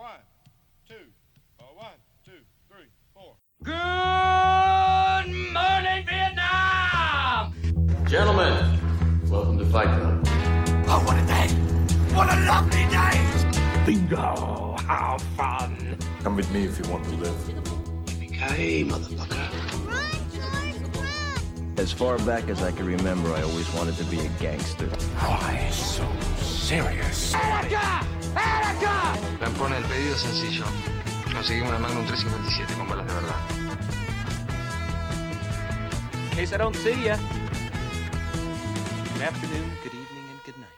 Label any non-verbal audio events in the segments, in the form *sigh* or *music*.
One, two, uh, one, two, three, four. Good morning, Vietnam! Gentlemen, welcome to Fight Club. Oh, what a day! What a lovely day! Bingo! How fun! Come with me if you want to live. Yippee-ki-yay, motherfucker. As far back as I can remember, I always wanted to be a gangster. Why so serious? ¡Erica! ¡Erica! Lampone, el pedido es sencillo. Conseguimos una Magnum 357 con balas de verdad. Case I don't see ya. Good afternoon, good evening, and good night.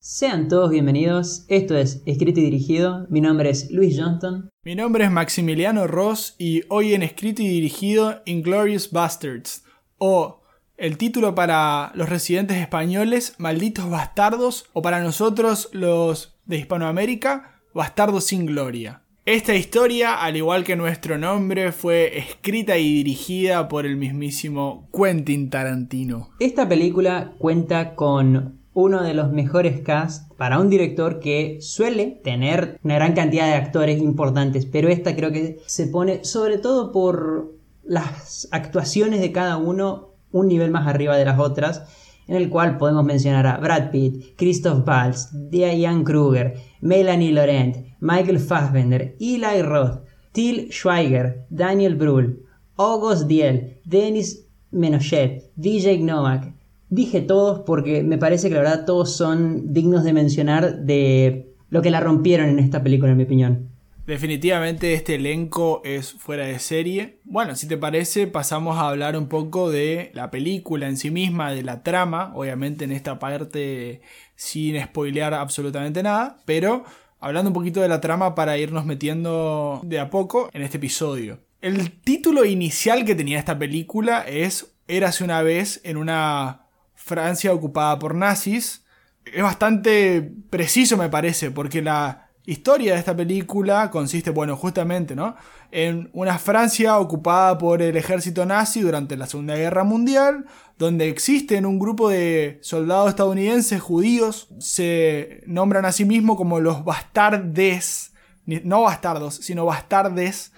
Sean todos bienvenidos, esto es Escrito y Dirigido, mi nombre es Luis Johnston. Mi nombre es Maximiliano Ross y hoy en Escrito y Dirigido Inglorious Bastards, o el título para los residentes españoles, Malditos Bastardos, o para nosotros los de Hispanoamérica, Bastardos sin Gloria. Esta historia, al igual que nuestro nombre, fue escrita y dirigida por el mismísimo Quentin Tarantino. Esta película cuenta con uno de los mejores casts para un director que suele tener una gran cantidad de actores importantes, pero esta creo que se pone sobre todo por las actuaciones de cada uno un nivel más arriba de las otras, en el cual podemos mencionar a Brad Pitt, Christoph Waltz, Diane Kruger, Melanie Laurent, Michael Fassbender, Eli Roth, Till Schweiger, Daniel Brühl, August Diel, Denis Menochet, DJ Novak. Dije todos porque me parece que la verdad todos son dignos de mencionar de lo que la rompieron en esta película, en mi opinión. Definitivamente este elenco es fuera de serie. Bueno, si te parece, pasamos a hablar un poco de la película en sí misma, de la trama, obviamente en esta parte sin spoilear absolutamente nada, pero hablando un poquito de la trama para irnos metiendo de a poco en este episodio. El título inicial que tenía esta película es Érase una vez en una Francia ocupada por nazis. Es bastante preciso me parece, porque la historia de esta película consiste, bueno, justamente, ¿no? En una Francia ocupada por el ejército nazi durante la Segunda Guerra Mundial, donde existen un grupo de soldados estadounidenses judíos, se nombran a sí mismos como los bastardes, no bastardos, sino bastardes.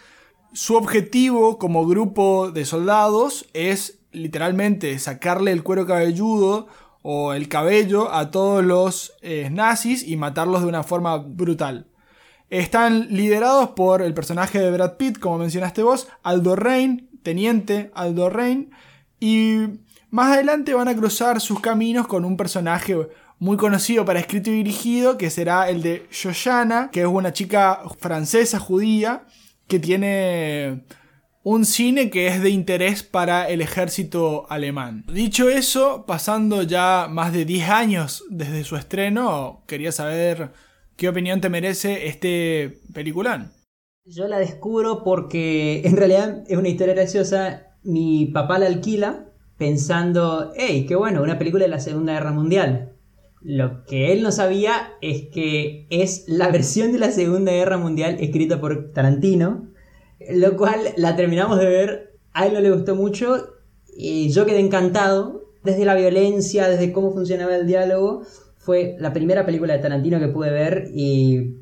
Su objetivo como grupo de soldados es literalmente sacarle el cuero cabelludo o el cabello a todos los eh, nazis y matarlos de una forma brutal. Están liderados por el personaje de Brad Pitt, como mencionaste vos, Aldo Rain, teniente Aldo Rain, y más adelante van a cruzar sus caminos con un personaje muy conocido para escrito y dirigido, que será el de Shoshana, que es una chica francesa judía que tiene un cine que es de interés para el ejército alemán. Dicho eso, pasando ya más de 10 años desde su estreno, quería saber qué opinión te merece este peliculán. Yo la descubro porque en realidad es una historia graciosa. Mi papá la alquila pensando, hey, qué bueno, una película de la Segunda Guerra Mundial. Lo que él no sabía es que es la *laughs* versión de la Segunda Guerra Mundial escrita por Tarantino lo cual la terminamos de ver, a él no le gustó mucho y yo quedé encantado. Desde la violencia, desde cómo funcionaba el diálogo, fue la primera película de Tarantino que pude ver y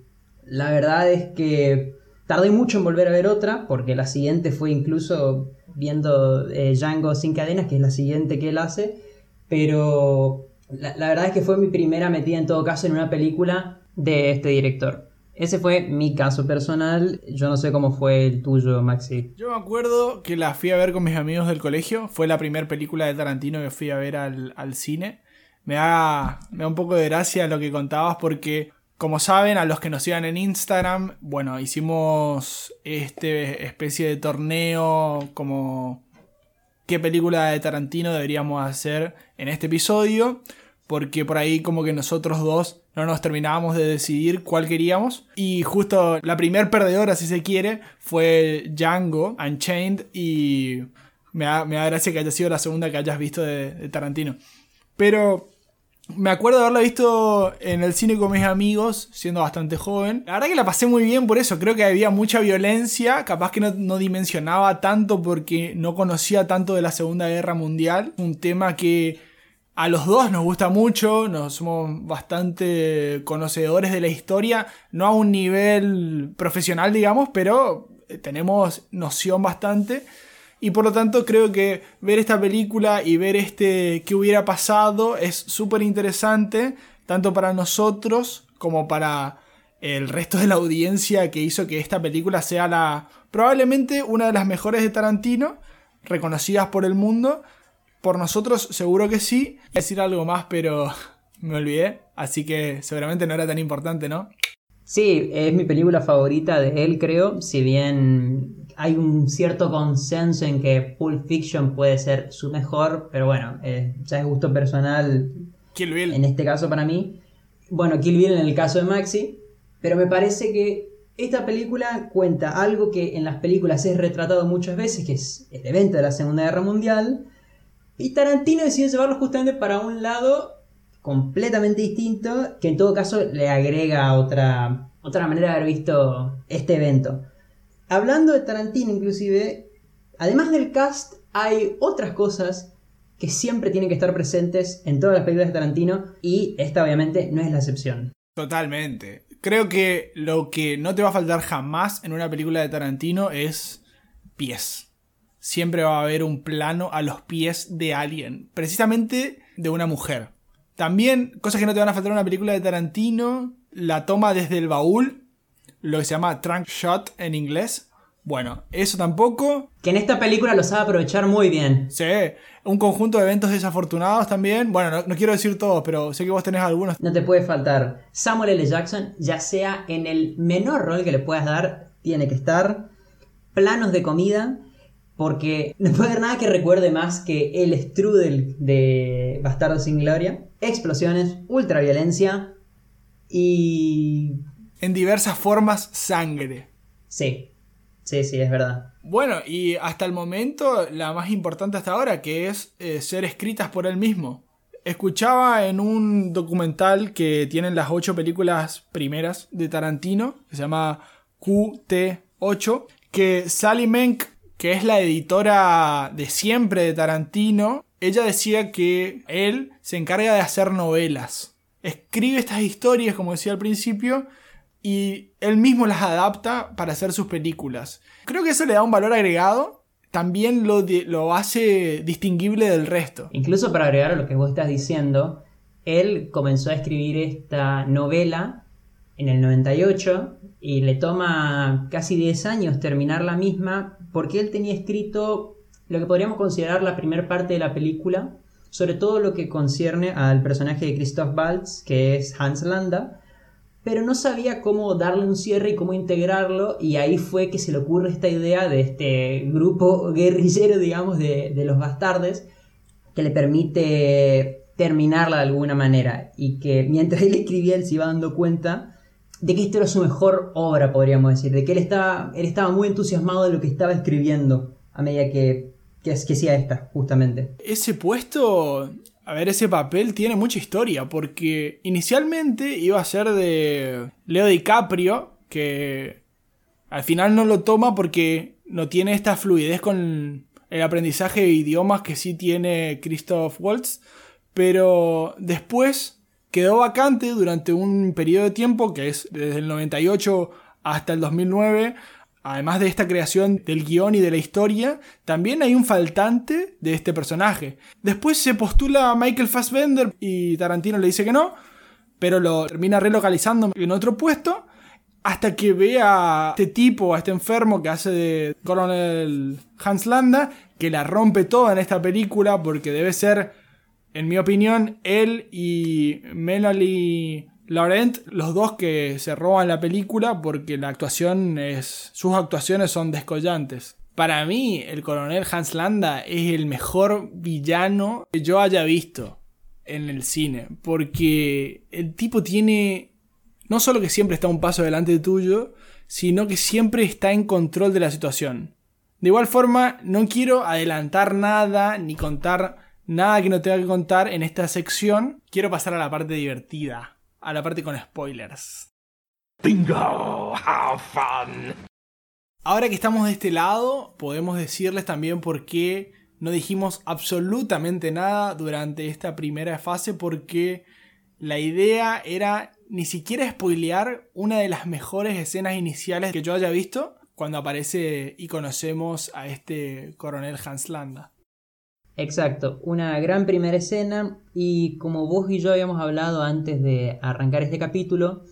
la verdad es que tardé mucho en volver a ver otra, porque la siguiente fue incluso viendo eh, Django sin cadenas, que es la siguiente que él hace, pero la, la verdad es que fue mi primera metida en todo caso en una película de este director. Ese fue mi caso personal. Yo no sé cómo fue el tuyo, Maxi. Yo me acuerdo que la fui a ver con mis amigos del colegio. Fue la primera película de Tarantino que fui a ver al, al cine. Me da, me da un poco de gracia lo que contabas porque, como saben, a los que nos sigan en Instagram, bueno, hicimos este especie de torneo como qué película de Tarantino deberíamos hacer en este episodio. Porque por ahí como que nosotros dos no nos terminábamos de decidir cuál queríamos. Y justo la primer perdedora, si se quiere, fue Django Unchained. Y me da, me da gracia que haya sido la segunda que hayas visto de, Tarantino. Pero me acuerdo de haberla visto en el cine con mis amigos, siendo bastante joven. La verdad que la pasé muy bien por eso. Creo que había mucha violencia. Capaz que no, no, dimensionaba tanto porque no conocía tanto de la Segunda Guerra Mundial. Un tema que A los dos nos gusta mucho, nos somos bastante conocedores de la historia, no a un nivel profesional, digamos, pero tenemos noción bastante. Y por lo tanto creo que ver esta película y ver este qué hubiera pasado es súper interesante, tanto para nosotros como para el resto de la audiencia que hizo que esta película sea la probablemente una de las mejores de Tarantino, reconocidas por el mundo. Por nosotros seguro que sí. Decir algo más, pero *laughs* me olvidé, así que seguramente no era tan importante, ¿no? Sí, es mi película favorita de él, creo. Si bien hay un cierto consenso en que Pulp Fiction puede ser su mejor, pero bueno, eh, ya es gusto personal. Kill Bill. En este caso para mí. Bueno, Kill Bill en el caso de Maxi. Pero me parece que esta película cuenta algo que en las películas es retratado muchas veces, que es el evento de la Segunda Guerra Mundial. Y Tarantino decide llevarlo justamente para un lado completamente distinto, que en todo caso le agrega otra, otra manera de haber visto este evento. Hablando de Tarantino inclusive, además del cast hay otras cosas que siempre tienen que estar presentes en todas las películas de Tarantino y esta obviamente no es la excepción. Totalmente. Creo que lo que no te va a faltar jamás en una película de Tarantino es pies. Siempre va a haber un plano a los pies de alguien, precisamente de una mujer. También, cosas que no te van a faltar en una película de Tarantino, la toma desde el baúl, lo que se llama trunk shot en inglés. Bueno, eso tampoco. Que en esta película lo sabe aprovechar muy bien. Sí, un conjunto de eventos desafortunados también. Bueno, no, quiero decir todos, pero sé que vos tenés algunos. No te puede faltar. Samuel L. Jackson, ya sea en el menor rol que le puedas dar, tiene que estar. Planos de comida, porque no puede haber nada que recuerde más que el strudel de Bastardo sin Gloria. Explosiones, ultraviolencia y... En diversas formas, sangre. Sí, sí, sí, es verdad. Bueno, y hasta el momento la más importante hasta ahora, que es eh, ser escritas por él mismo. Escuchaba en un documental que tienen las ocho películas primeras de Tarantino, que se llama QT8, que Sally Menk que es la editora de siempre de Tarantino, ella decía que él se encarga de hacer novelas. Escribe estas historias, como decía al principio, y él mismo las adapta para hacer sus películas. Creo que eso le da un valor agregado, también lo, lo hace distinguible del resto. Incluso para agregar a lo que vos estás diciendo, él comenzó a escribir esta novela en el 98 y le toma casi 10 años terminar la misma porque él tenía escrito lo que podríamos considerar la primera parte de la película, sobre todo lo que concierne al personaje de Christoph Waltz, que es Hans Landa, pero no sabía cómo darle un cierre y cómo integrarlo, y ahí fue que se le ocurre esta idea de este grupo guerrillero, digamos, de, de los bastardes, que le permite terminarla de alguna manera, y que mientras *laughs* él escribía él se iba dando cuenta de que esta era su mejor obra, podríamos decir, de que él estaba, él estaba muy entusiasmado de lo que estaba escribiendo a medida que, que, hacía esta, justamente. Ese puesto, a ver, ese papel tiene mucha historia, porque inicialmente iba a ser de Leo DiCaprio, que al final no lo toma porque no tiene esta fluidez con el aprendizaje de idiomas que sí tiene Christoph Waltz, pero después quedó vacante durante un periodo de tiempo que es desde el 98 hasta el 2009. Además de esta creación del guion y de la historia, también hay un faltante de este personaje. Después se postula a Michael Fassbender y Tarantino le dice que no, pero lo termina relocalizando en otro puesto hasta que ve a este tipo, a este enfermo que hace de Coronel Hans Landa, que la rompe toda en esta película porque debe ser en mi opinión, él y Melanie Laurent, los dos que se roban la película porque la actuación es. sus actuaciones son descollantes. Para mí, el coronel Hans Landa es el mejor villano que yo haya visto en el cine. Porque el tipo tiene. No solo que siempre está un paso delante de tuyo, sino que siempre está en control de la situación. De igual forma, no quiero adelantar nada ni contar nada que no tenga que contar en esta sección. Quiero pasar a la parte divertida, a la parte con spoilers. Bingo, how fun. Ahora que estamos de este lado, podemos decirles también por qué no dijimos absolutamente nada durante esta primera fase porque la idea era ni siquiera spoilear una de las mejores escenas iniciales que yo haya visto cuando aparece y conocemos a este coronel Hans Landa. Exacto, una gran primera escena y como vos y yo habíamos hablado antes de arrancar este capítulo,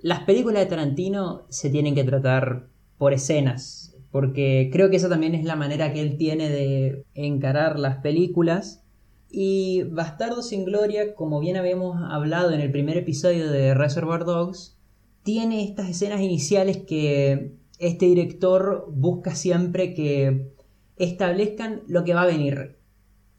las películas de Tarantino se tienen que tratar por escenas, porque creo que esa también es la manera que él tiene de encarar las películas. Y Bastardo sin Gloria, como bien habíamos hablado en el primer episodio de Reservoir Dogs, tiene estas escenas iniciales que este director busca siempre que establezcan lo que va a venir.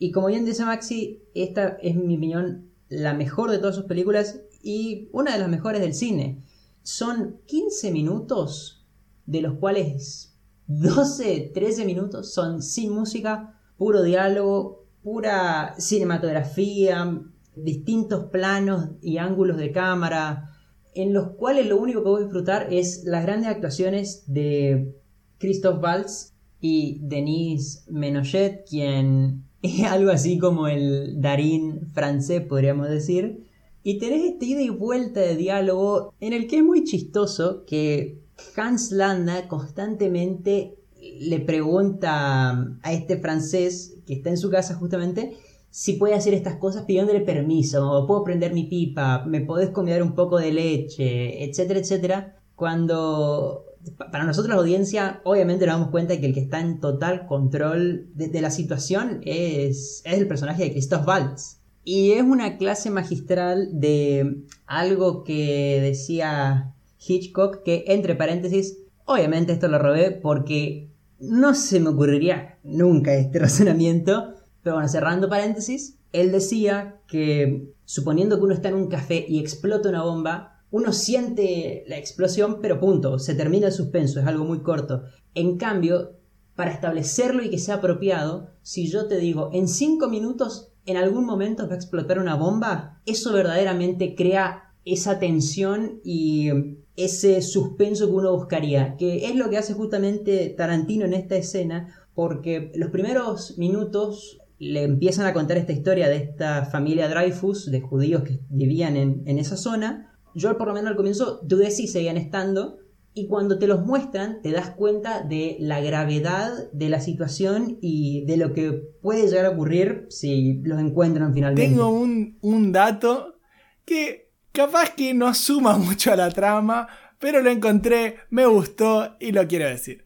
Y como bien dice Maxi, esta es mi opinión la mejor de todas sus películas y una de las mejores del cine. Son 15 minutos, de los cuales 12, 13 minutos son sin música, puro diálogo, pura cinematografía, distintos planos y ángulos de cámara, en los cuales lo único que voy disfrutar es las grandes actuaciones de Christophe Valls y Denise Menochet, quien *laughs* algo así como el Darín francés, podríamos decir. Y tenés este ida y vuelta de diálogo en el que es muy chistoso que Hans Landa constantemente le pregunta a este francés que está en su casa justamente si puede hacer estas cosas pidiéndole permiso, o puedo prender mi pipa, me podés comer un poco de leche, etcétera, etcétera. Cuando para nosotros la audiencia, obviamente nos damos cuenta de que el que está en total control de, la situación es, es, el personaje de Christoph Waltz. Y es una clase magistral de algo que decía Hitchcock, que entre paréntesis, obviamente esto lo robé porque no se me ocurriría nunca este *laughs* razonamiento, pero bueno, cerrando paréntesis, él decía que suponiendo que uno está en un café y explota una bomba, uno siente la explosión, pero punto, se termina el suspenso, es algo muy corto. En cambio, para establecerlo y que sea apropiado, si yo te digo, en 5 minutos en algún momento va a explotar una bomba, eso verdaderamente crea esa tensión y ese suspenso que uno buscaría, que es lo que hace justamente Tarantino en esta escena, porque los primeros minutos le empiezan a contar esta historia de esta familia Dreyfus, de judíos que vivían en, en esa zona, yo por lo menos al comienzo dudé si seguían estando y cuando te los muestran te das cuenta de la gravedad de la situación y de lo que puede llegar a ocurrir si los encuentran finalmente. Tengo un, un dato que capaz que no suma *laughs* mucho a la trama, pero lo encontré, me gustó y lo quiero decir.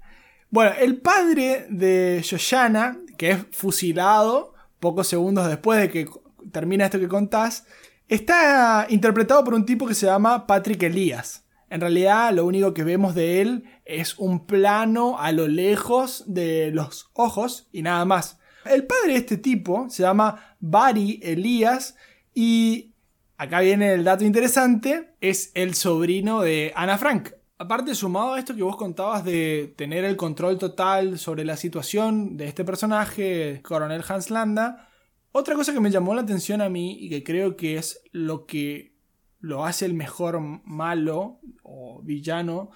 Bueno, el padre de Shoshana, que es fusilado pocos segundos después de que termina esto que contás, Está interpretado por un tipo que se llama Patrick Elías. En realidad lo único que vemos de él es un plano a lo lejos de los ojos y nada más. El padre de este tipo se llama Barry Elías y acá viene el dato interesante, es el sobrino de Ana Frank. Aparte, sumado a esto que vos contabas de tener el control total sobre la situación de este personaje, Coronel Hans Landa, otra cosa que me llamó la atención a mí y que creo que es lo que lo hace el mejor malo o villano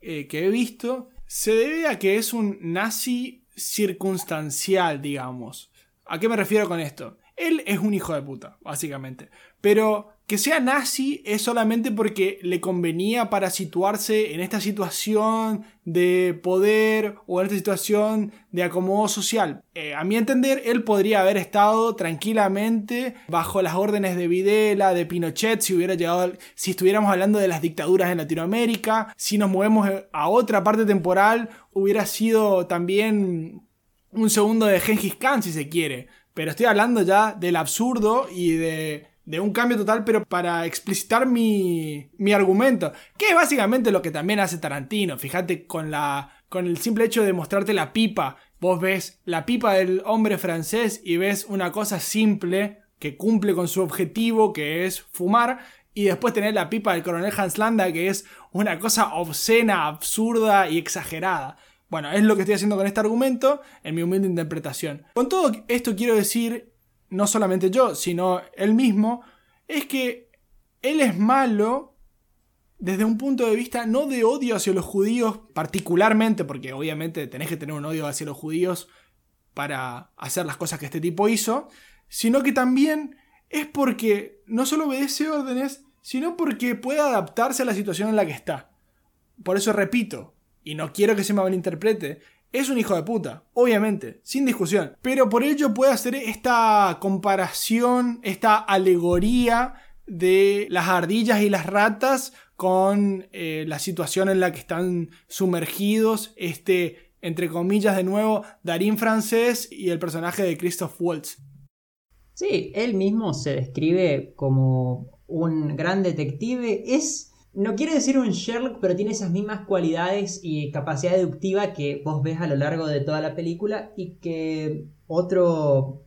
eh, que he visto, se debe a que es un nazi circunstancial, digamos. ¿A qué me refiero con esto? Él es un hijo de puta, básicamente. Pero que sea nazi es solamente porque le convenía para situarse en esta situación de poder o en esta situación de acomodo social. Eh, a mi entender, él podría haber estado tranquilamente bajo las órdenes de Videla, de Pinochet, si hubiera llegado, si estuviéramos hablando de las dictaduras en Latinoamérica. Si nos movemos a otra parte temporal, hubiera sido también un segundo de Gengis Khan, si se quiere. Pero estoy hablando ya del absurdo y de de un cambio total, pero para explicitar mi, mi argumento, que es básicamente lo que también hace Tarantino. Fíjate con la con el simple hecho de mostrarte la pipa, vos ves la pipa del hombre francés y ves una cosa simple que cumple con su objetivo, que es fumar, y después tener la pipa del coronel Hans Landa, que es una cosa obscena, absurda y exagerada. Bueno, es lo que estoy haciendo con este argumento, en mi humilde interpretación. Con todo esto quiero decir no solamente yo, sino él mismo, es que él es malo desde un punto de vista no de odio hacia los judíos particularmente, porque obviamente tenés que tener un odio hacia los judíos para hacer las cosas que este tipo hizo, sino que también es porque no solo obedece órdenes, sino porque puede adaptarse a la situación en la que está. Por eso repito, y no quiero que se me malinterprete, es un hijo de puta, obviamente, sin discusión. Pero por ello puede hacer esta comparación, esta alegoría de las ardillas y las ratas con eh, la situación en la que están sumergidos, este, entre comillas de nuevo, Darín francés y el personaje de Christoph Waltz. Sí, él mismo se describe como un gran detective. Es, no quiere decir un Sherlock, pero tiene esas mismas cualidades y capacidad deductiva que vos ves a lo largo de toda la película y que otro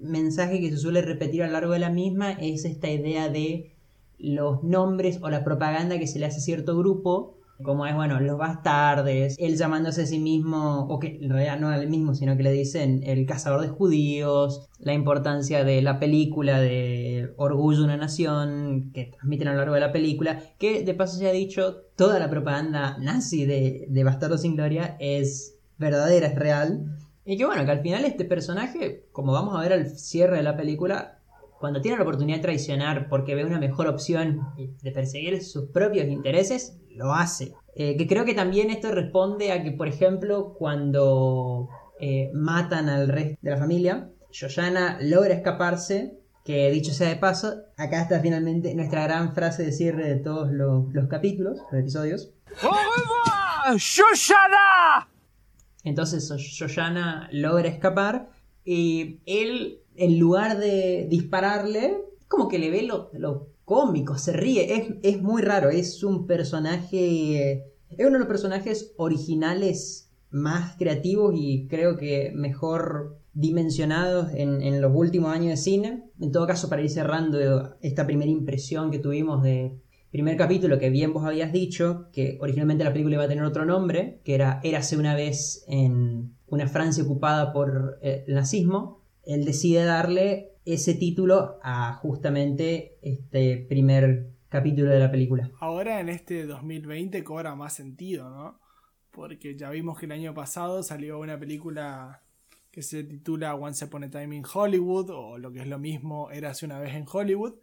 mensaje que se suele repetir a lo largo de la misma es esta idea de los nombres o la propaganda que se le hace a cierto grupo como es, bueno, los bastardes, él llamándose a sí mismo, o que en realidad no el mismo, sino que le dicen el cazador de judíos, la importancia de la película de Orgullo de una Nación, que transmiten a lo largo de la película, que de paso se ha dicho, toda la propaganda nazi de, de Bastardo sin Gloria es verdadera, es real. Y que bueno, que al final este personaje, como vamos a ver al cierre de la película, cuando tiene la oportunidad de traicionar porque ve una mejor opción de perseguir sus propios intereses, lo hace. Eh, que creo que también esto responde a que, por ejemplo, cuando eh, matan al resto de la familia, Yoyana logra escaparse, que dicho sea de paso, acá está finalmente nuestra gran frase de cierre de todos los, capítulos, los episodios. ¡Yoyana! Entonces Yoyana logra escapar y él, en lugar de dispararle, como que le ve lo, cómico, se ríe, es, muy raro, es un personaje, es uno de los personajes originales más creativos y creo que mejor dimensionados en, los últimos años de cine. En todo caso, para ir cerrando esta primera impresión que tuvimos de primer capítulo, que bien vos habías dicho, que originalmente la película iba a tener otro nombre, que era Érase una vez en una Francia ocupada por eh, el nazismo, él decide darle ese título a justamente este primer capítulo de la película. Ahora en este 2020 cobra más sentido, ¿no? Porque ya vimos que el año pasado salió una película que se titula Once Upon a Time in Hollywood o lo que es lo mismo Érase una vez en Hollywood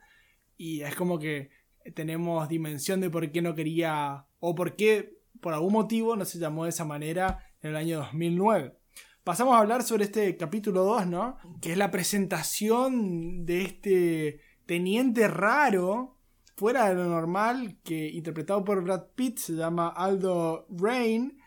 y es como que tenemos dimensión de por qué no quería o por qué por algún motivo no se llamó de esa manera en el año 2009 pasamos a hablar sobre este capítulo 2, ¿no? Que es la presentación de este teniente raro, fuera de lo normal, que interpretado por Brad Pitt se llama Aldo Rain,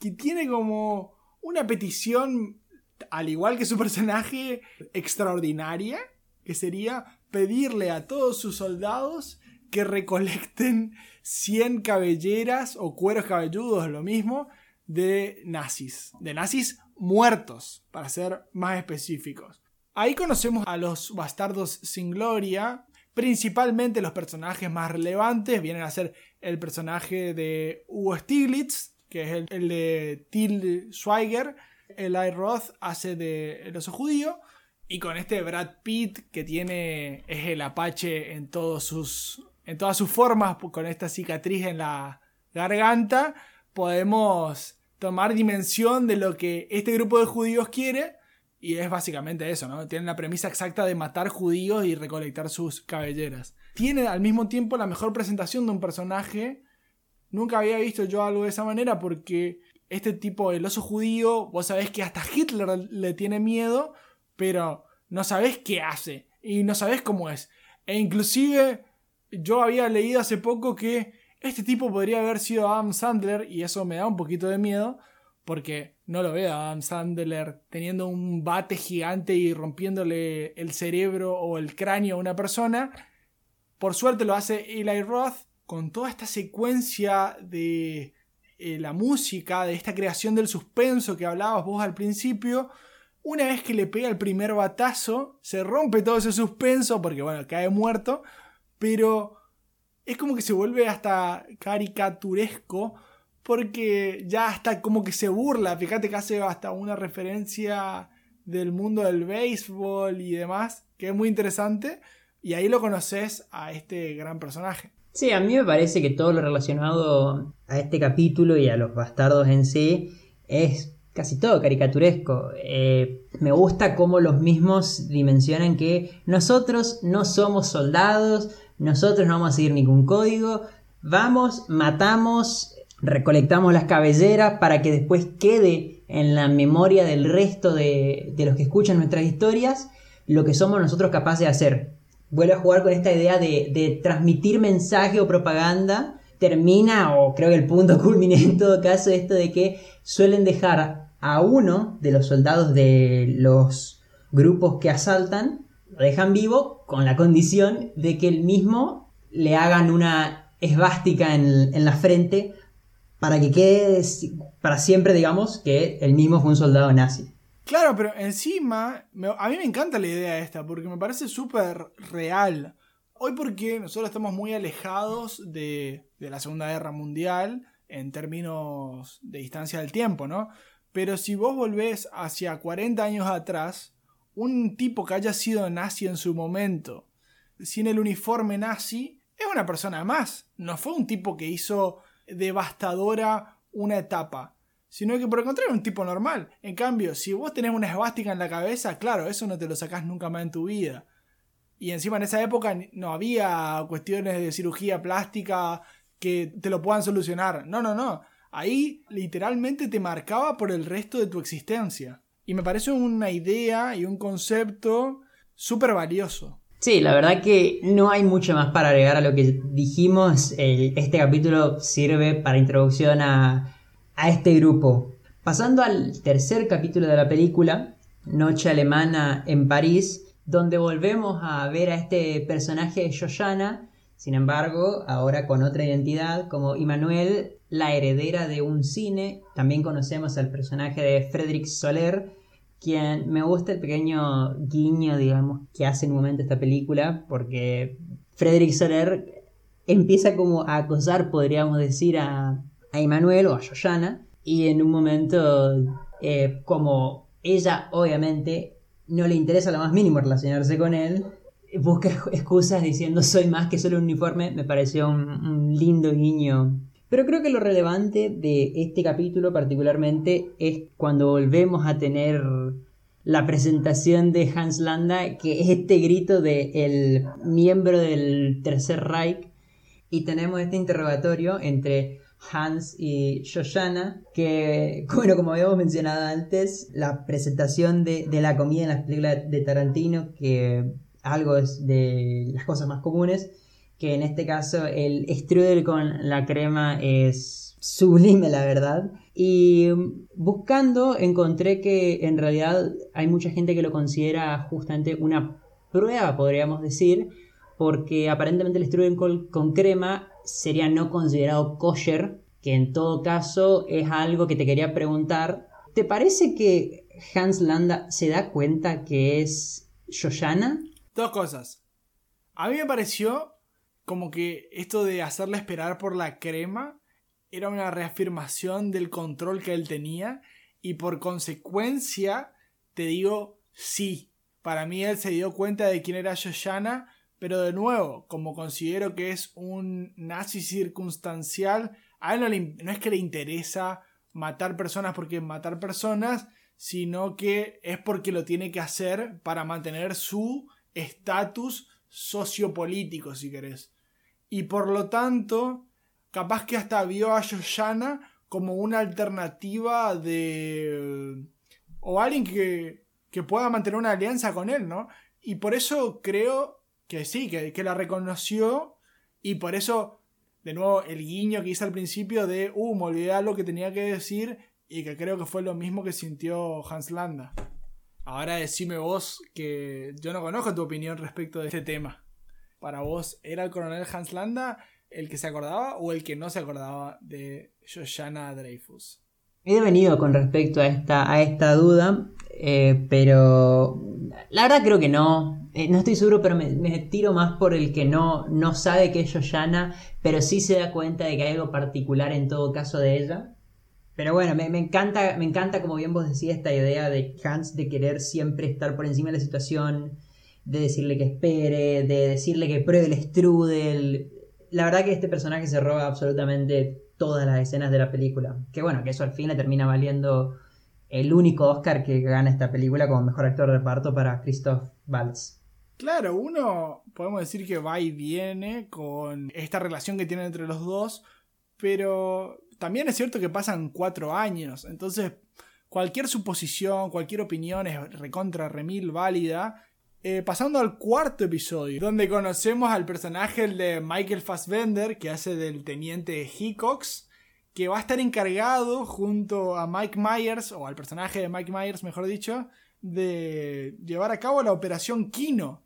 que tiene como una petición, al igual que su personaje, extraordinaria, que sería pedirle a todos sus soldados que recolecten 100 cabelleras o cueros cabelludos, lo mismo, de nazis. De nazis muertos, para ser más específicos. Ahí conocemos a los bastardos sin gloria. Principalmente los personajes más relevantes vienen a ser el personaje de Hugo Stiglitz, que es el, de Till Schweiger. Eli Roth hace de El oso judío. Y con este Brad Pitt, que tiene. es el apache en todos sus. en todas sus formas, con esta cicatriz en la garganta. Podemos tomar dimensión de lo que este grupo de judíos quiere. Y es básicamente eso, ¿no? Tienen la premisa exacta de matar judíos y recolectar sus cabelleras. Tiene al mismo tiempo la mejor presentación de un personaje. Nunca había visto yo algo de esa manera porque este tipo, el oso judío, vos sabés que hasta Hitler le tiene miedo, pero no sabés qué hace y no sabés cómo es. E inclusive yo había leído hace poco que este tipo podría haber sido Adam Sandler y eso me da un poquito de miedo porque no lo veo a Adam Sandler teniendo un bate gigante y rompiéndole el cerebro o el cráneo a una persona. Por suerte lo hace Eli Roth con toda esta secuencia de eh, la música, de esta creación del suspenso que hablabas vos al principio. Una vez que le pega el primer batazo, se rompe todo ese suspenso porque, bueno, cae muerto, pero es como que se vuelve hasta caricaturesco porque ya hasta como que se burla, fíjate que hace hasta una referencia del mundo del béisbol y demás, que es muy interesante, y ahí lo conoces a este gran personaje. Sí, a mí me parece que todo lo relacionado a este capítulo y a los bastardos en sí es casi todo caricaturesco. Eh, me gusta cómo los mismos dimensionan que nosotros no somos soldados, nosotros no vamos a seguir ningún código, vamos, matamos, recolectamos las cabelleras para que después quede en la memoria del resto de, de los que escuchan nuestras historias lo que somos nosotros capaces de hacer. Vuelve a jugar con esta idea de, de transmitir mensaje o propaganda. Termina, o creo que el punto *laughs* culmine en todo caso, esto de que suelen dejar a uno de los soldados de los grupos que asaltan, dejan vivo con la condición de que el mismo le hagan una esvástica en, en la frente para que quede para siempre, digamos, que el mismo fue un soldado nazi. Claro, pero encima, a mí me encanta la idea esta, porque me parece súper real. Hoy porque nosotros estamos muy alejados de, de, la Segunda Guerra Mundial en términos de distancia del tiempo, ¿no? Pero si vos volvés hacia 40 años atrás, un tipo que haya sido nazi en su momento, sin el uniforme nazi, es una persona más. No fue un tipo que hizo devastadora una etapa sino que por el contrario un tipo normal. En cambio, si vos tenés una esvástica en la cabeza, claro, eso no te lo sacás nunca más en tu vida. Y encima en esa época no había cuestiones de cirugía plástica que te lo puedan solucionar. No, no, no. Ahí literalmente te marcaba por el resto de tu existencia. Y me parece una idea y un concepto súper valioso. Sí, la verdad que no hay mucho más para agregar a lo que dijimos. este capítulo sirve para introducción a a este grupo. Pasando al tercer capítulo de la película, Noche Alemana en París, donde volvemos a ver a este personaje de Shoshana, sin embargo, ahora con otra identidad, como Immanuel, la heredera de un cine. También conocemos al personaje de Frederick Soler, quien me gusta el pequeño guiño, digamos, que hace en un momento esta película, porque Frederick Soler empieza como a acosar, podríamos decir, a, a Emanuel o a Yoyana y en un momento eh, como ella obviamente no le interesa lo más mínimo relacionarse con él, busca excusas diciendo soy más que solo un uniforme, me pareció un, lindo guiño. Pero creo que lo relevante de este capítulo particularmente es cuando volvemos a tener la presentación de Hans Landa, que es este grito de el miembro del Tercer Reich, y tenemos este interrogatorio entre Hans y Shoshana, que, *laughs* bueno, como habíamos mencionado antes, la presentación de, la comida en las películas de Tarantino, que algo es de las cosas más comunes, que en este caso el strudel con la crema es sublime, la verdad. Y buscando encontré que en realidad hay mucha gente que lo considera justamente una prueba, podríamos decir, porque aparentemente el strudel con crema sería no considerado kosher, que en todo caso es algo que te quería preguntar. ¿Te parece que Hans Landa se da cuenta que es Shoshana? Dos cosas. A mí me pareció como que esto de hacerle esperar por la crema era una reafirmación del control que él tenía y por consecuencia te digo sí. Para mí él se dio cuenta de quién era Shoshana pero de nuevo, como considero que es un nazi circunstancial, a él no, es que le interesa matar personas porque matar personas, sino que es porque lo tiene que hacer para mantener su estatus sociopolítico, si querés. Y por lo tanto, capaz que hasta vio a Yoshana como una alternativa de... o alguien que, que pueda mantener una alianza con él, ¿no? Y por eso creo que sí, que, la reconoció y por eso, de nuevo, el guiño que hice al principio de, uh, me olvidé lo que tenía que decir y que creo que fue lo mismo que sintió Hans Landa. Ahora decime vos que yo no conozco tu opinión respecto de este tema. Para vos, ¿era el coronel Hans Landa el que se acordaba o el que no se acordaba de Shoshana Dreyfus? He venido con respecto a esta, a esta duda, eh, pero la verdad creo que no. Eh, no estoy seguro, pero me, tiro más por el que no, no sabe que es Yoyana, pero sí se da cuenta de que hay algo particular en todo caso de ella. Pero bueno, me, encanta, me encanta, como bien vos decías, esta idea de Hans de querer siempre estar por encima de la situación, de decirle que espere, de decirle que pruebe el strudel. La verdad que este personaje se roba absolutamente todas las escenas de la película. Que bueno, que eso al fin le termina valiendo el único Oscar que gana esta película como mejor actor de reparto para Christoph Waltz. Claro, uno podemos decir que va y viene con esta relación que tienen entre los dos, pero también es cierto que pasan cuatro años, entonces cualquier suposición, cualquier opinión es recontra remil válida. Eh, pasando al cuarto episodio, donde conocemos al personaje de Michael Fassbender, que hace del teniente Hickox, que va a estar encargado junto a Mike Myers, o al personaje de Mike Myers, mejor dicho, de llevar a cabo la operación Kino.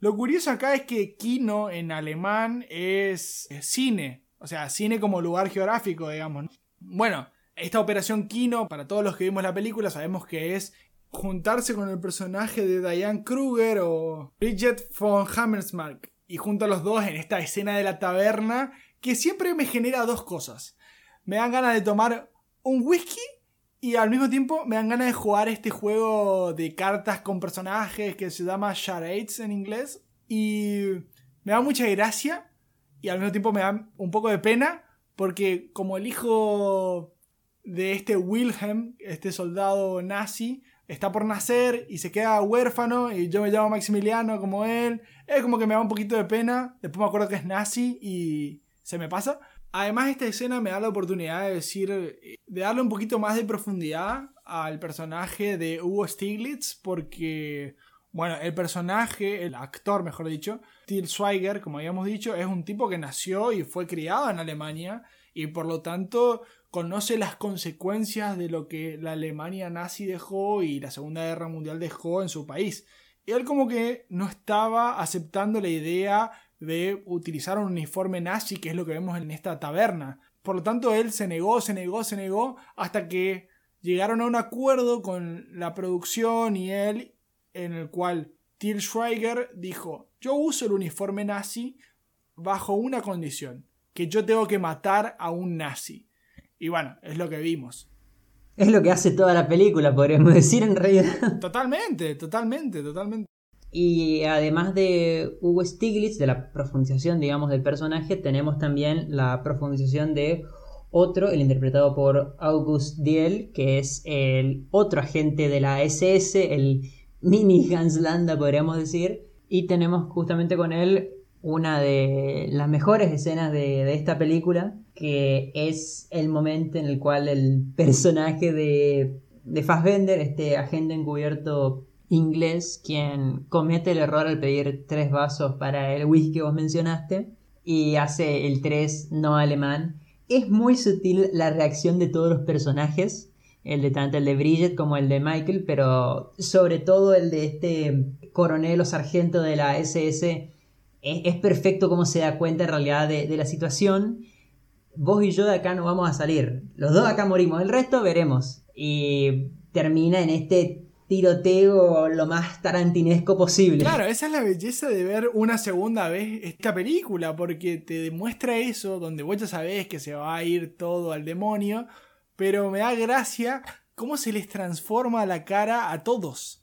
Lo curioso acá es que Kino en alemán es, cine, o sea, cine como lugar geográfico, digamos. Bueno, esta operación Kino, para todos los que vimos la película, sabemos que es juntarse con el personaje de Diane Kruger o Bridget von Hammersmark. Y junto a los dos en esta escena de la taberna, que siempre me genera dos cosas. Me dan ganas de tomar un whisky y al mismo tiempo me dan ganas de jugar este juego de cartas con personajes que se llama Charades en inglés. Y me da mucha gracia y al mismo tiempo me da un poco de pena porque como el hijo de este Wilhelm, este soldado nazi, está por nacer y se queda huérfano y yo me llamo Maximiliano como él. Es como que me da un poquito de pena. Después me acuerdo que es nazi y se me pasa. Además esta escena me da la oportunidad de decir, de darle un poquito más de profundidad al personaje de Hugo Stiglitz porque, bueno, el personaje, el actor mejor dicho, Till Schweiger, como habíamos dicho, es un tipo que nació y fue criado en Alemania y por lo tanto conoce las consecuencias de lo que la Alemania nazi dejó y la Segunda Guerra Mundial dejó en su país. Él como que no estaba aceptando la idea de utilizar un uniforme nazi, que es lo que vemos en esta taberna. Por lo tanto, él se negó, se negó, se negó, hasta que llegaron a un acuerdo con la producción y él, en el cual Till Schweiger dijo, yo uso el uniforme nazi bajo una condición, que yo tengo que matar a un nazi. Y bueno, es lo que vimos. Es lo que hace toda la película, podríamos *laughs* decir en realidad. Totalmente, totalmente, totalmente. Y además de Hugo Stiglitz, de la profundización, digamos, del personaje, tenemos también la profundización de otro, el interpretado por August Diel, que es el otro agente de la SS, el mini Hans Landa, podríamos decir. Y tenemos justamente con él una de las mejores escenas de, esta película, que es el momento en el cual el personaje de, de Fassbender, este agente encubierto inglés, quien comete el error al pedir tres vasos para el whisky que vos mencionaste, y hace el tres no alemán, es muy sutil la reacción de todos los personajes, el de tanto el de Bridget como el de Michael, pero sobre todo el de este coronel o sargento de la SS es, perfecto cómo se da cuenta en realidad de, la situación. Vos y yo de acá no vamos a salir. Los dos acá morimos. El resto veremos. Y termina en este tiroteo lo más tarantinesco posible. Claro, esa es la belleza de ver una segunda vez esta película, porque te demuestra eso, donde vos ya sabés que se va a ir todo al demonio, pero me da gracia cómo se les transforma la cara a todos.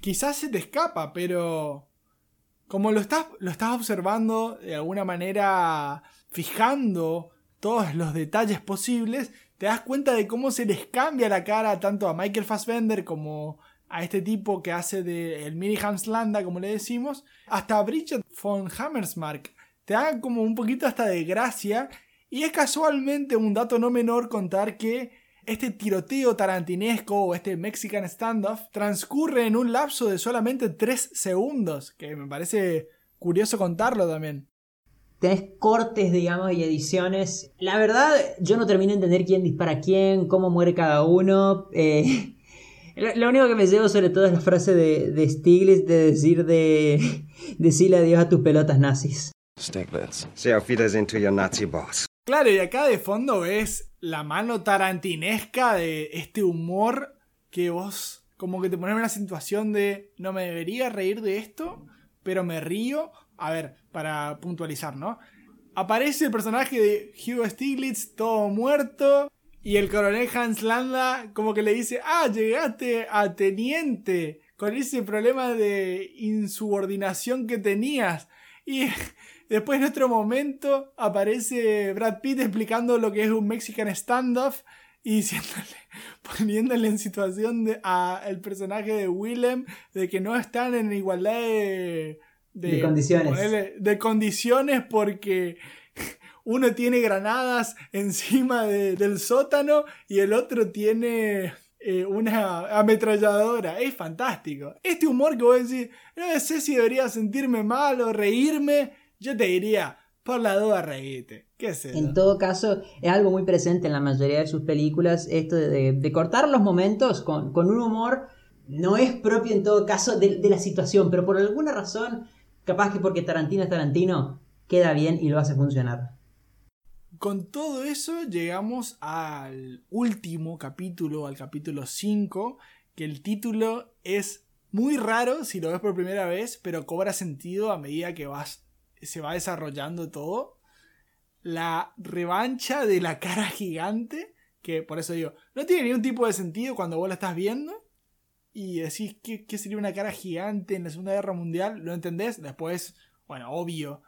Quizás se te escapa, pero como lo estás, lo estás observando de alguna manera, fijando todos los detalles posibles, te das cuenta de cómo se les cambia la cara tanto a Michael Fassbender como a este tipo que hace de el mini Landa, como le decimos, hasta a Bridget von Hammersmark. Te da como un poquito hasta de gracia y es casualmente un dato no menor contar que este tiroteo tarantinesco o este Mexican standoff transcurre en un lapso de solamente 3 segundos, que me parece curioso contarlo también. Tenés cortes, digamos, y ediciones. La verdad, yo no termino de entender quién dispara a quién, cómo muere cada uno. Eh, *laughs* lo, único que me llevo sobre todo es la frase de, de Stiglitz de decir de *laughs* decirle adiós a tus pelotas nazis. Stiglitz. To your Nazi boss. Claro, y acá de fondo ves la mano tarantinesca de este humor que vos como que te pones en una situación de no me debería reír de esto, pero me río. A ver, para puntualizar, ¿no? Aparece el personaje de Hugo Stiglitz todo muerto y el coronel Hans Landa como que le dice, ah, llegaste a teniente con ese problema de insubordinación que tenías. Y *laughs* Después en otro momento aparece Brad Pitt explicando lo que es un Mexican standoff y diciéndole, *laughs* poniéndole en situación de, a el personaje de Willem de que no están en igualdad de, De condiciones. ponerle- de condiciones porque *laughs* uno tiene granadas encima de- del sótano y el otro tiene eh, una ametralladora. Es fantástico. Este humor que vos decís, no sé si debería sentirme mal o reírme, yo te diría, por la duda reíte. ¿Qué sé yo? En todo caso, es algo muy presente en la mayoría de sus películas, esto de, de- de cortar los momentos con, con un humor no es propio en todo caso de, de la situación, pero por alguna razón, capaz que porque Tarantino es Tarantino, queda bien y lo hace funcionar. Con todo eso llegamos al último capítulo, al capítulo 5, que el título es muy raro si lo ves por primera vez, pero cobra sentido a medida que vas, se va desarrollando todo. La revancha de la cara gigante, que por eso digo, no tiene ningún tipo de sentido cuando vos la estás viendo y decís ¿qué, qué sería una cara gigante en la Segunda Guerra Mundial, ¿lo entendés? Después, bueno, obvio,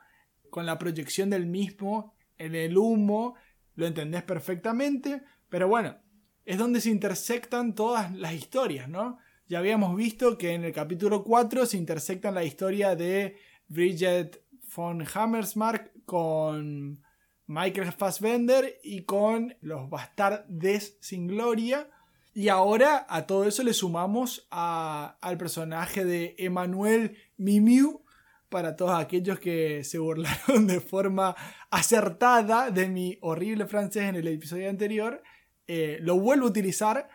con la proyección del mismo en el humo, lo entendés perfectamente, pero bueno, es donde se intersectan todas las historias, ¿no? Ya habíamos visto que en el capítulo 4 se intersectan la historia de Bridget von Hammersmark con Michael Fassbender y con los bastardes sin gloria. Y ahora a todo eso le sumamos al personaje de Emmanuel Mimiu, para todos aquellos que se burlaron de forma acertada de mi horrible francés en el episodio anterior. eh, lo vuelvo a utilizar.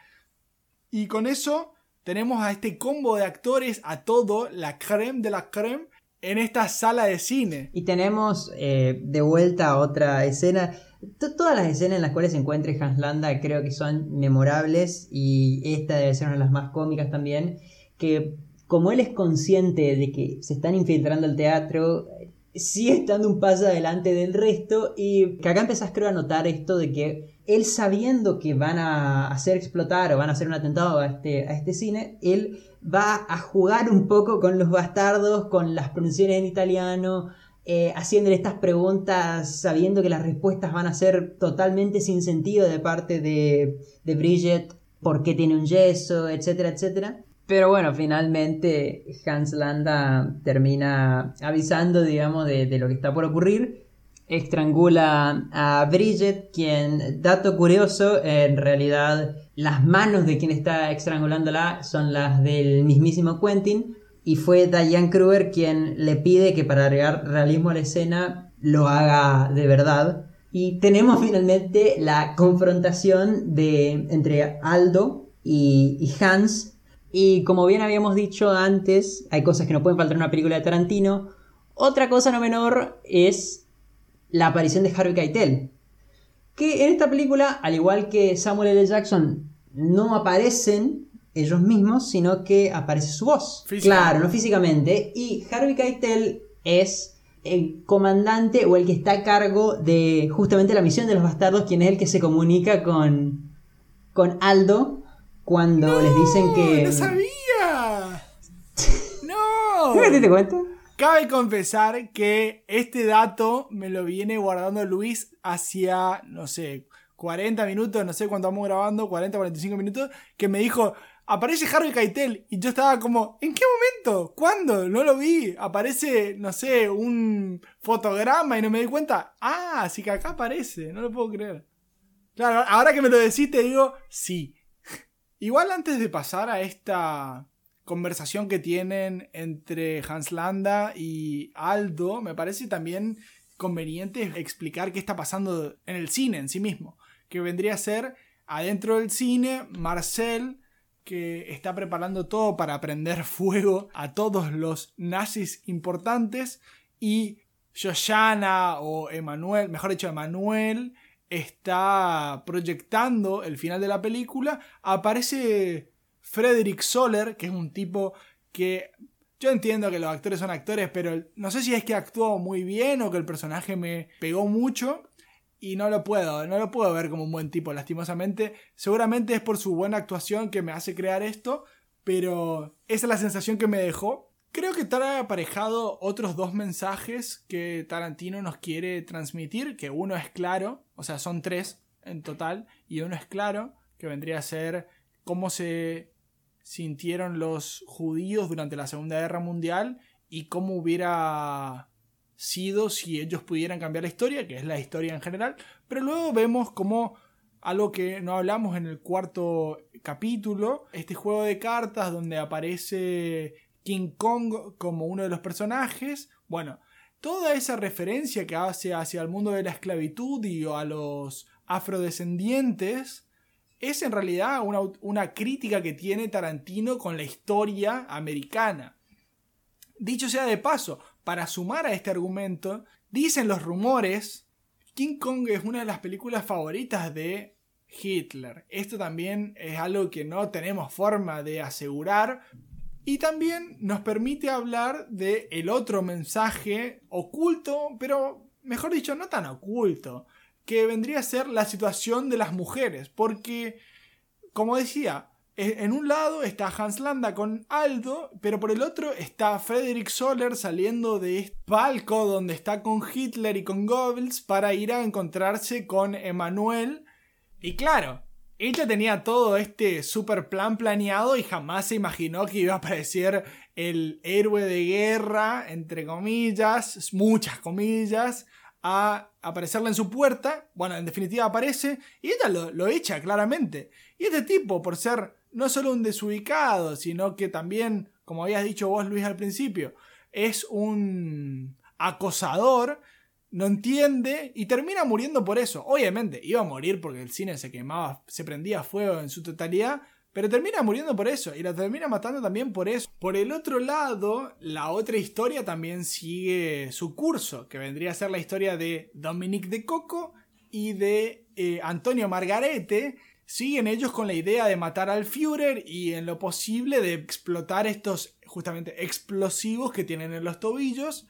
Y con eso tenemos a este combo de actores, a todo, la creme de la creme, en esta sala de cine. Y tenemos eh, de vuelta otra escena. Todas las escenas en las cuales se encuentre Hans Landa creo que son memorables y esta debe ser una de las más cómicas también. Que como él es consciente de que se están infiltrando al teatro, eh, sigue estando un paso adelante del resto y que acá empezás creo a notar esto de que él sabiendo que van a hacer explotar o van a hacer un atentado a este, a este cine, él va a jugar un poco con los bastardos, con las pronunciaciones en italiano, eh, haciéndole estas preguntas sabiendo que las respuestas van a ser totalmente sin sentido de parte de, de Bridget, por qué tiene un yeso, etcétera, etcétera. Pero bueno, finalmente Hans Landa termina avisando, digamos, de, de lo que está por ocurrir. Estrangula a Bridget, quien, dato curioso, en realidad las manos de quien está estrangulándola son las del mismísimo Quentin. Y fue Diane Kruger quien le pide que para agregar realismo a la escena lo haga de verdad. Y tenemos *laughs* finalmente la confrontación de, entre Aldo y, y Hans. Y como bien habíamos dicho antes, hay cosas que no pueden faltar en una película de Tarantino. Otra cosa no menor es la aparición de Harvey Keitel. Que en esta película, al igual que Samuel L. Jackson, no aparecen ellos mismos, sino que aparece su voz. Claro, no físicamente. Y Harvey Keitel es el comandante o el que está a cargo de justamente la misión de los bastardos, quien es el que se comunica con, con Aldo cuando les dicen que... ¡No sabía! *laughs* ¡No! ¿No te diste cuenta? Cabe confesar que este dato me lo viene guardando Luis hacia, no sé, 40 minutos, no sé cuánto vamos grabando, 40, 45 minutos, que me dijo, aparece Harvey Keitel. Y yo estaba como, ¿en qué momento? ¿Cuándo? No lo vi. Aparece, no sé, un fotograma y no me di cuenta. Ah, así que acá aparece, no lo puedo creer. Claro, ahora que me lo decís te digo, sí. *laughs* Igual antes de pasar a esta conversación que tienen entre Hans Landa y Aldo, me parece también conveniente explicar qué está pasando en el cine en sí mismo. Que vendría a ser adentro del cine, Marcel, que está preparando todo para prender fuego a todos los nazis importantes, y Shoshana o Emanuel, mejor dicho, Emanuel, está proyectando el final de la película. Aparece Frederick Soler, que es un tipo que yo entiendo que los actores son actores, pero no sé si es que actuó muy bien o que el personaje me pegó mucho y no lo puedo, no lo puedo ver como un buen tipo, lastimosamente. Seguramente es por su buena actuación que me hace crear esto, pero esa es la sensación que me dejó. Creo que trae aparejado otros dos mensajes que Tarantino nos quiere transmitir, que uno es claro, o sea, son tres. en total y uno es claro, que vendría a ser cómo se sintieron los judíos durante la Segunda Guerra Mundial y cómo hubiera sido si ellos pudieran cambiar la historia, que es la historia en general, pero luego vemos como algo que no hablamos en el cuarto capítulo, este juego de cartas donde aparece King Kong como uno de los personajes, bueno, toda esa referencia que hace hacia el mundo de la esclavitud y a los afrodescendientes es en realidad una, crítica que tiene Tarantino con la historia americana. Dicho sea de paso, para sumar a este argumento, dicen los rumores, King Kong es una de las películas favoritas de Hitler. Esto también es algo que no tenemos forma de asegurar. Y también nos permite hablar de otro mensaje oculto, pero mejor dicho, no tan oculto, que vendría a ser la situación de las mujeres. Porque, como decía, en un lado está Hans Landa con Aldo, pero por el otro está Frederick Soller saliendo de este palco donde está con Hitler y con Goebbels para ir a encontrarse con Emanuel. Y claro, ella tenía todo este super plan planeado y jamás se imaginó que iba a aparecer el héroe de guerra, entre comillas, muchas comillas, a aparecerle en su puerta. Bueno, en definitiva aparece y ella lo, lo echa claramente. Y este tipo, por ser no solo un desubicado, sino que también, como habías dicho vos Luis al principio, es un acosador, no entiende y termina muriendo por eso. Obviamente, iba a morir porque el cine se quemaba, se prendía fuego en su totalidad, pero termina muriendo por eso y la termina matando también por eso. Por el otro lado, la otra historia también sigue su curso, que vendría a ser la historia de Dominique de Coco y de eh, Antonio Margarete, siguen ellos con la idea de matar al Führer y en lo posible de explotar estos justamente explosivos que tienen en los tobillos,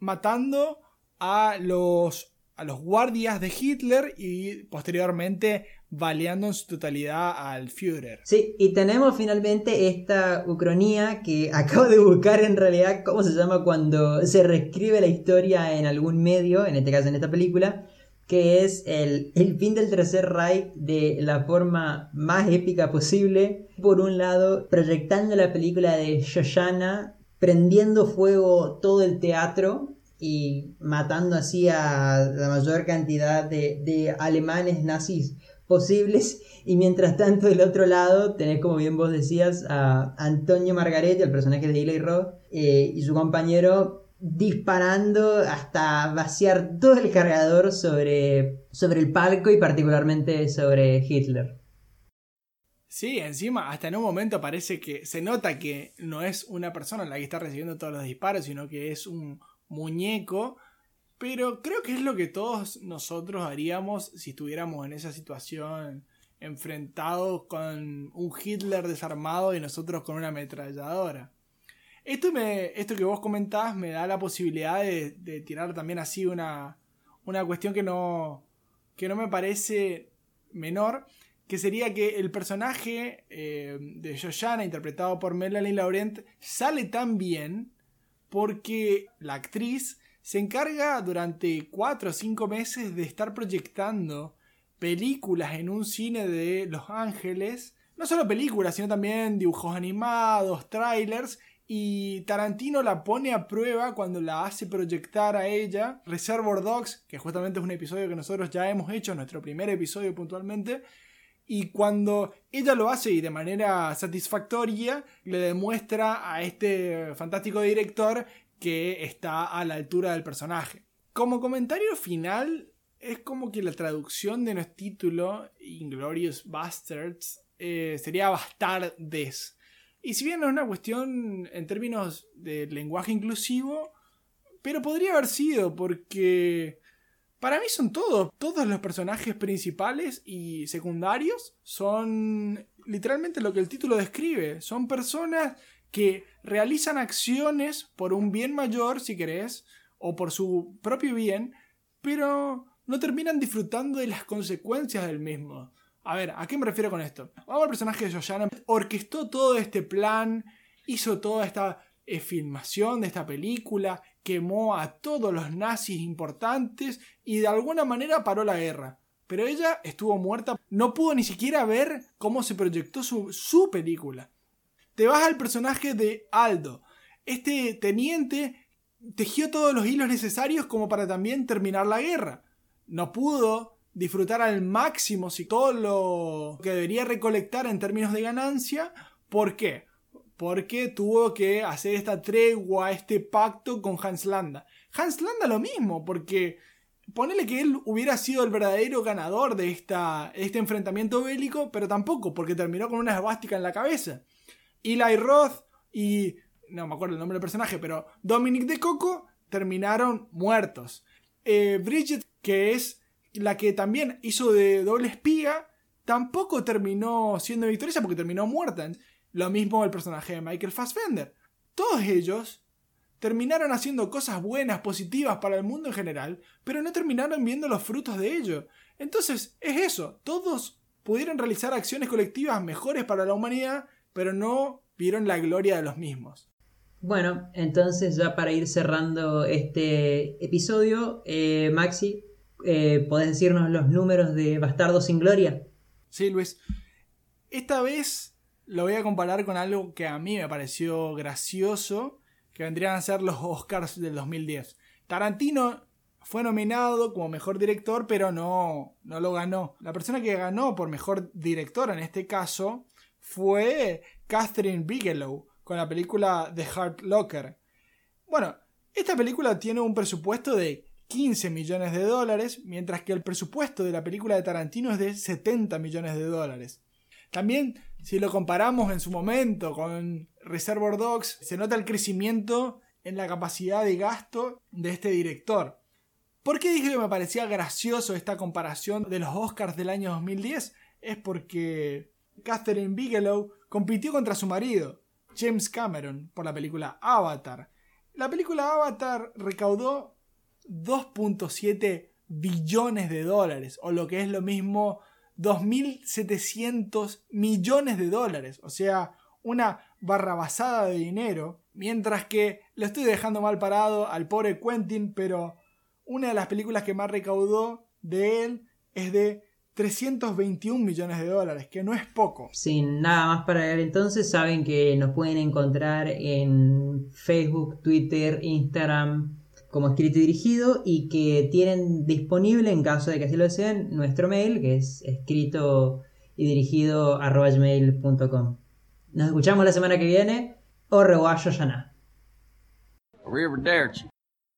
matando a los, a los guardias de Hitler y posteriormente baleando en su totalidad al Führer. Sí, y tenemos finalmente esta ucronía que *laughs* acabo de buscar en realidad cómo se llama cuando se reescribe la historia en algún medio, en este caso en esta película, que es el, fin del Tercer Reich de la forma más épica posible. Por un lado, proyectando la película de Shoshana, prendiendo fuego todo el teatro y matando así a la mayor cantidad de, alemanes nazis posibles. Y mientras tanto, del otro lado, tenés, como bien vos decías, a Antonio Margaretti, el personaje de Eli Roth, eh, y su compañero disparando hasta vaciar todo el cargador sobre, sobre el palco y particularmente sobre Hitler. Sí, encima hasta en un momento parece que se nota que no es una persona la que está recibiendo todos los disparos, sino que es un muñeco. Pero creo que es lo que todos nosotros haríamos si estuviéramos en esa situación enfrentados con un Hitler desarmado y nosotros con una ametralladora. Esto, me, esto que vos comentás me da la posibilidad de, tirar también así una, una cuestión que no, que no me parece menor, que sería que el personaje eh, de Joshana, interpretado por Melanie Laurent, sale tan bien porque la actriz se encarga durante 4 o 5 meses de estar proyectando películas en un cine de Los Ángeles. No solo películas, sino también dibujos animados, trailers, y Tarantino la pone a prueba cuando la hace proyectar a ella. Reservoir Dogs, que justamente es un episodio que nosotros ya hemos hecho, nuestro primer episodio puntualmente. Y cuando ella lo hace y de manera satisfactoria, le demuestra a este fantástico director que está a la altura del personaje. Como comentario final, es como que la traducción de nuestro título, Inglorious Bastards, eh, sería bastardes y si bien no es una cuestión en términos de lenguaje inclusivo, pero podría haber sido porque para mí son todos, todos los personajes principales y secundarios son literalmente lo que el título describe, son personas que realizan acciones por un bien mayor, si querés, o por su propio bien, pero no terminan disfrutando de las consecuencias del mismo. A ver, ¿a qué me refiero con esto? Vamos al personaje de Joshana. Orquestó todo este plan, hizo toda esta eh, filmación de esta película, quemó a todos los nazis importantes y de alguna manera paró la guerra. pero ella estuvo muerta. No pudo ni siquiera ver cómo se proyectó su, su película. Te vas al personaje de Aldo. Este teniente tejió todos los hilos necesarios como para también terminar la guerra. No pudo disfrutar al máximo si todo lo que debería recolectar en términos de ganancia. ¿Por qué? Porque tuvo que hacer esta tregua, este pacto con Hans Landa. Hans Landa lo mismo, porque ponele que él hubiera sido el verdadero ganador de esta, este enfrentamiento bélico, pero tampoco, porque terminó con una esvástica en la cabeza. Eli Roth y. No me acuerdo el nombre del personaje, pero Dominic de Coco terminaron muertos. Eh, Bridget, que es la que también hizo de doble espía, tampoco terminó siendo victoriosa porque terminó muerta. Lo mismo el personaje de Michael Fassbender. Todos ellos terminaron haciendo cosas buenas, positivas para el mundo en general, pero no terminaron viendo los frutos de ello. Entonces, es eso, todos pudieron realizar acciones colectivas mejores para la humanidad, pero no vieron la gloria de los mismos. Bueno, entonces ya para ir cerrando este episodio, eh, Maxi, eh, ¿podés decirnos los números de Bastardo sin Gloria? Sí, Luis. Esta vez lo voy a comparar con algo que a mí me pareció gracioso, que vendrían a ser los Oscars del 2010. Tarantino fue nominado como mejor director, pero no, no lo ganó. La persona que ganó por mejor director en este caso fue Catherine Bigelow con la película The Heart Locker. Bueno, esta película tiene un presupuesto de 15 millones de dólares, mientras que el presupuesto de la película de Tarantino es de 70 millones de dólares. También, si lo comparamos en su momento con Reservoir Dogs, se nota el crecimiento en la capacidad de gasto de este director. ¿Por qué dije que me parecía gracioso esta comparación de los Oscars del año 2010? Es porque Catherine Bigelow compitió contra su marido, James Cameron, por la película Avatar. La película Avatar recaudó 2.7 billones de dólares, o lo que es lo mismo, 2.700 millones de dólares. O sea, una barrabasada de dinero. Mientras que lo estoy dejando mal parado al pobre Quentin, pero una de las películas que más recaudó de él es de 321 millones de dólares, que no es poco. Sin nada más para ver entonces, saben que nos pueden encontrar en Facebook, Twitter, Instagram como escrito y dirigido y que tienen disponible, en caso de que así lo deseen, nuestro mail, que es escrito y dirigido gmail.com. Nos escuchamos la semana que viene. O reguayo ya